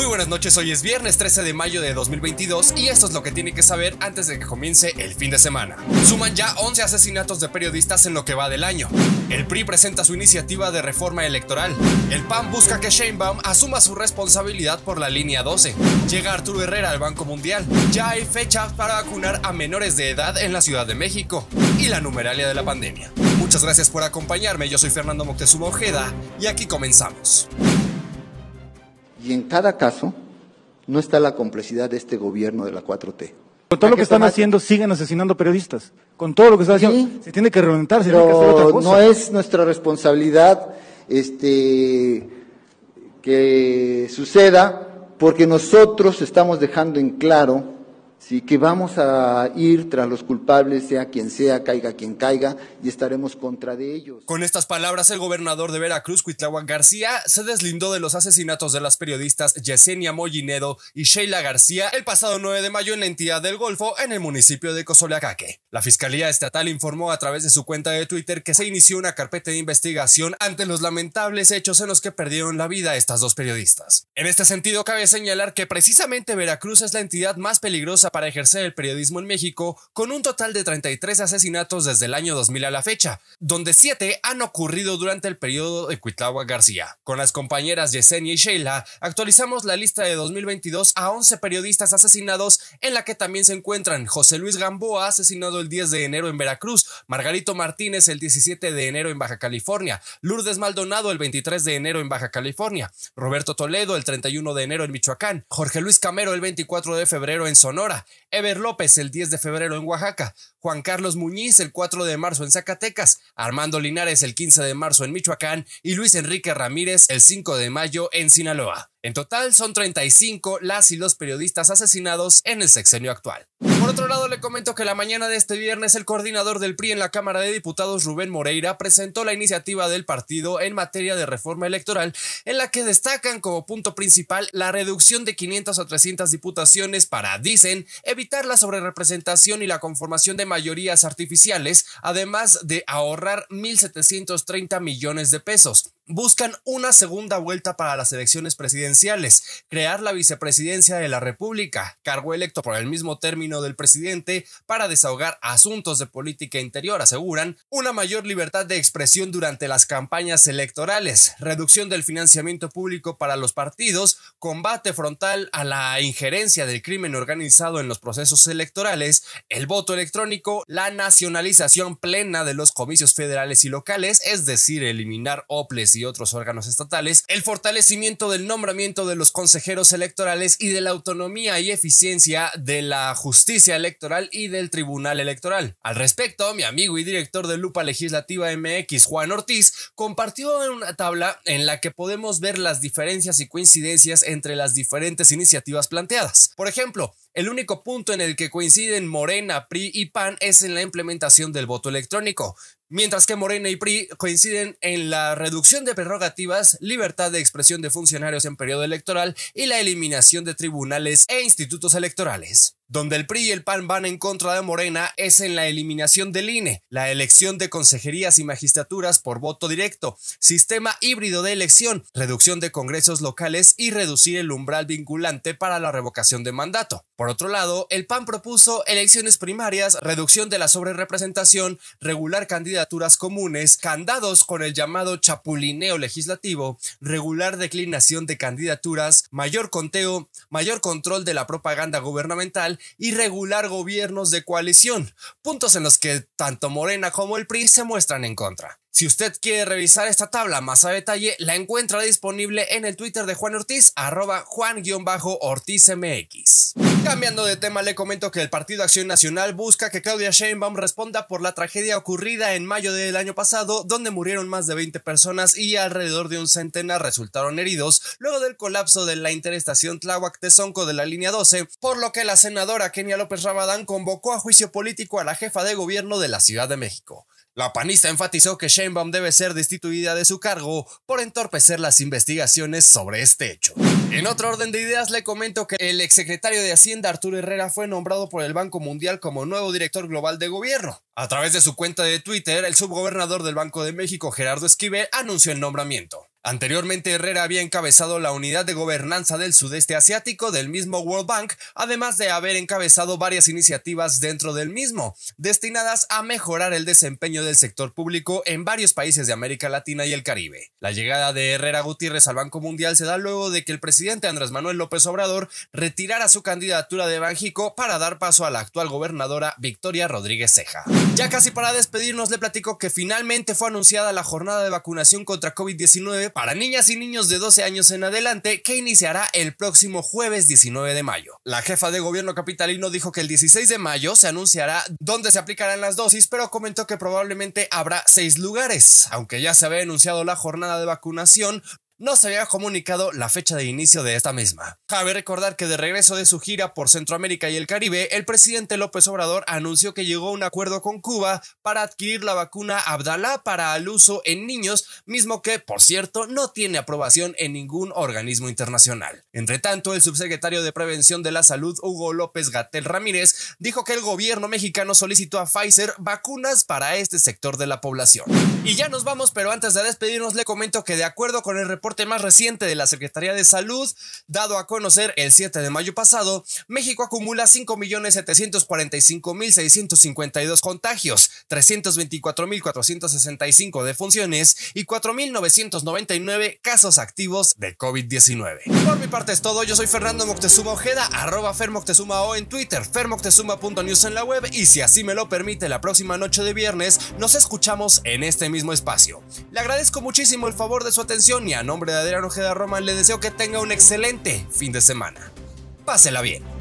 Muy buenas noches, hoy es viernes 13 de mayo de 2022 y esto es lo que tiene que saber antes de que comience el fin de semana. Suman ya 11 asesinatos de periodistas en lo que va del año. El PRI presenta su iniciativa de reforma electoral. El PAN busca que Sheinbaum asuma su responsabilidad por la línea 12. Llega Arturo Herrera al Banco Mundial. Ya hay fecha para vacunar a menores de edad en la Ciudad de México. Y la numeralia de la pandemia. Muchas gracias por acompañarme, yo soy Fernando Moctezuma Ojeda y aquí comenzamos. Y en cada caso no está la complejidad de este gobierno de la 4T. Con todo lo que están haciendo, siguen asesinando periodistas. Con todo lo que están haciendo, se tiene que reventar, se tiene que hacer otra cosa. No es nuestra responsabilidad este, que suceda, porque nosotros estamos dejando en claro Sí, que vamos a ir tras los culpables, sea quien sea, caiga quien caiga, y estaremos contra de ellos. Con estas palabras, el gobernador de Veracruz, Cuitláhuac García, se deslindó de los asesinatos de las periodistas Yesenia Mollinedo y Sheila García el pasado 9 de mayo en la entidad del Golfo, en el municipio de Cozoleacaque. La Fiscalía Estatal informó a través de su cuenta de Twitter que se inició una carpeta de investigación ante los lamentables hechos en los que perdieron la vida estas dos periodistas. En este sentido, cabe señalar que precisamente Veracruz es la entidad más peligrosa para ejercer el periodismo en México, con un total de 33 asesinatos desde el año 2000 a la fecha, donde 7 han ocurrido durante el periodo de Cuitláhuac García. Con las compañeras Yesenia y Sheila, actualizamos la lista de 2022 a 11 periodistas asesinados, en la que también se encuentran José Luis Gamboa, asesinado el 10 de enero en Veracruz, Margarito Martínez el 17 de enero en Baja California, Lourdes Maldonado el 23 de enero en Baja California, Roberto Toledo el 31 de enero en Michoacán, Jorge Luis Camero el 24 de febrero en Sonora, Ever López el 10 de febrero en Oaxaca, Juan Carlos Muñiz el 4 de marzo en Zacatecas, Armando Linares el 15 de marzo en Michoacán. Y Luis Enrique Ramírez el 5 de mayo en Sinaloa. En total son 35 las y los periodistas asesinados en el sexenio actual. Por otro lado, le comento que la mañana de este viernes el coordinador del PRI en la Cámara de Diputados, Rubén Moreira, presentó la iniciativa del partido en materia de reforma electoral, en la que destacan como punto principal la reducción de 500 a 300 diputaciones para, dicen, evitar la sobrerepresentación y la conformación de mayorías artificiales, además de ahorrar 1.730 millones de pesos buscan una segunda vuelta para las elecciones presidenciales, crear la vicepresidencia de la República, cargo electo por el mismo término del presidente, para desahogar asuntos de política interior, aseguran, una mayor libertad de expresión durante las campañas electorales, reducción del financiamiento público para los partidos, combate frontal a la injerencia del crimen organizado en los procesos electorales, el voto electrónico, la nacionalización plena de los comicios federales y locales, es decir, eliminar OPLES y y otros órganos estatales, el fortalecimiento del nombramiento de los consejeros electorales y de la autonomía y eficiencia de la justicia electoral y del tribunal electoral. Al respecto, mi amigo y director de Lupa Legislativa MX, Juan Ortiz, compartió una tabla en la que podemos ver las diferencias y coincidencias entre las diferentes iniciativas planteadas. Por ejemplo, el único punto en el que coinciden Morena, PRI y PAN es en la implementación del voto electrónico, mientras que Morena y PRI coinciden en la reducción de prerrogativas, libertad de expresión de funcionarios en periodo electoral y la eliminación de tribunales e institutos electorales. Donde el PRI y el PAN van en contra de Morena es en la eliminación del INE, la elección de consejerías y magistraturas por voto directo, sistema híbrido de elección, reducción de congresos locales y reducir el umbral vinculante para la revocación de mandato. Por otro lado, el PAN propuso elecciones primarias, reducción de la sobrerepresentación, regular candidaturas comunes, candados con el llamado chapulineo legislativo, regular declinación de candidaturas, mayor conteo, mayor control de la propaganda gubernamental y regular gobiernos de coalición, puntos en los que tanto Morena como el PRI se muestran en contra. Si usted quiere revisar esta tabla más a detalle, la encuentra disponible en el Twitter de Juan Ortiz, arroba Juan-OrtizMX. Cambiando de tema, le comento que el Partido Acción Nacional busca que Claudia Sheinbaum responda por la tragedia ocurrida en mayo del año pasado, donde murieron más de 20 personas y alrededor de un centenar resultaron heridos luego del colapso de la interestación Tláhuac-Tezonco de la línea 12, por lo que la senadora Kenia López Rabadán convocó a juicio político a la jefa de gobierno de la Ciudad de México. La panista enfatizó que Sheinbaum debe ser destituida de su cargo por entorpecer las investigaciones sobre este hecho. En otro orden de ideas, le comento que el exsecretario de Hacienda Arturo Herrera fue nombrado por el Banco Mundial como nuevo director global de gobierno. A través de su cuenta de Twitter, el subgobernador del Banco de México, Gerardo Esquivel, anunció el nombramiento. Anteriormente Herrera había encabezado la unidad de gobernanza del sudeste asiático del mismo World Bank, además de haber encabezado varias iniciativas dentro del mismo, destinadas a mejorar el desempeño del sector público en varios países de América Latina y el Caribe. La llegada de Herrera Gutiérrez al Banco Mundial se da luego de que el presidente Andrés Manuel López Obrador retirara su candidatura de Banjico para dar paso a la actual gobernadora Victoria Rodríguez Ceja. Ya casi para despedirnos le platico que finalmente fue anunciada la jornada de vacunación contra COVID-19 para niñas y niños de 12 años en adelante que iniciará el próximo jueves 19 de mayo. La jefa de gobierno capitalino dijo que el 16 de mayo se anunciará dónde se aplicarán las dosis, pero comentó que probablemente habrá seis lugares. Aunque ya se había anunciado la jornada de vacunación, no se había comunicado la fecha de inicio de esta misma. Cabe recordar que de regreso de su gira por Centroamérica y el Caribe, el presidente López Obrador anunció que llegó a un acuerdo con Cuba para adquirir la vacuna Abdalá para el uso en niños, mismo que, por cierto, no tiene aprobación en ningún organismo internacional. Entre tanto, el subsecretario de Prevención de la Salud, Hugo López Gatel Ramírez, dijo que el gobierno mexicano solicitó a Pfizer vacunas para este sector de la población. Y ya nos vamos, pero antes de despedirnos le comento que de acuerdo con el reporte más reciente de la Secretaría de Salud, dado a conocer el 7 de mayo pasado, México acumula 5.745.652 contagios, 324.465 defunciones y 4.999 casos activos de COVID-19. Por mi parte es todo, yo soy Fernando Moctezuma Ojeda, arroba Fermoctezuma o en Twitter, fermoctezuma.news en la web y si así me lo permite la próxima noche de viernes, nos escuchamos en este mismo espacio. Le agradezco muchísimo el favor de su atención y a nombre de Adrián Ojeda Roman le deseo que tenga un excelente fin de semana. Pásela bien.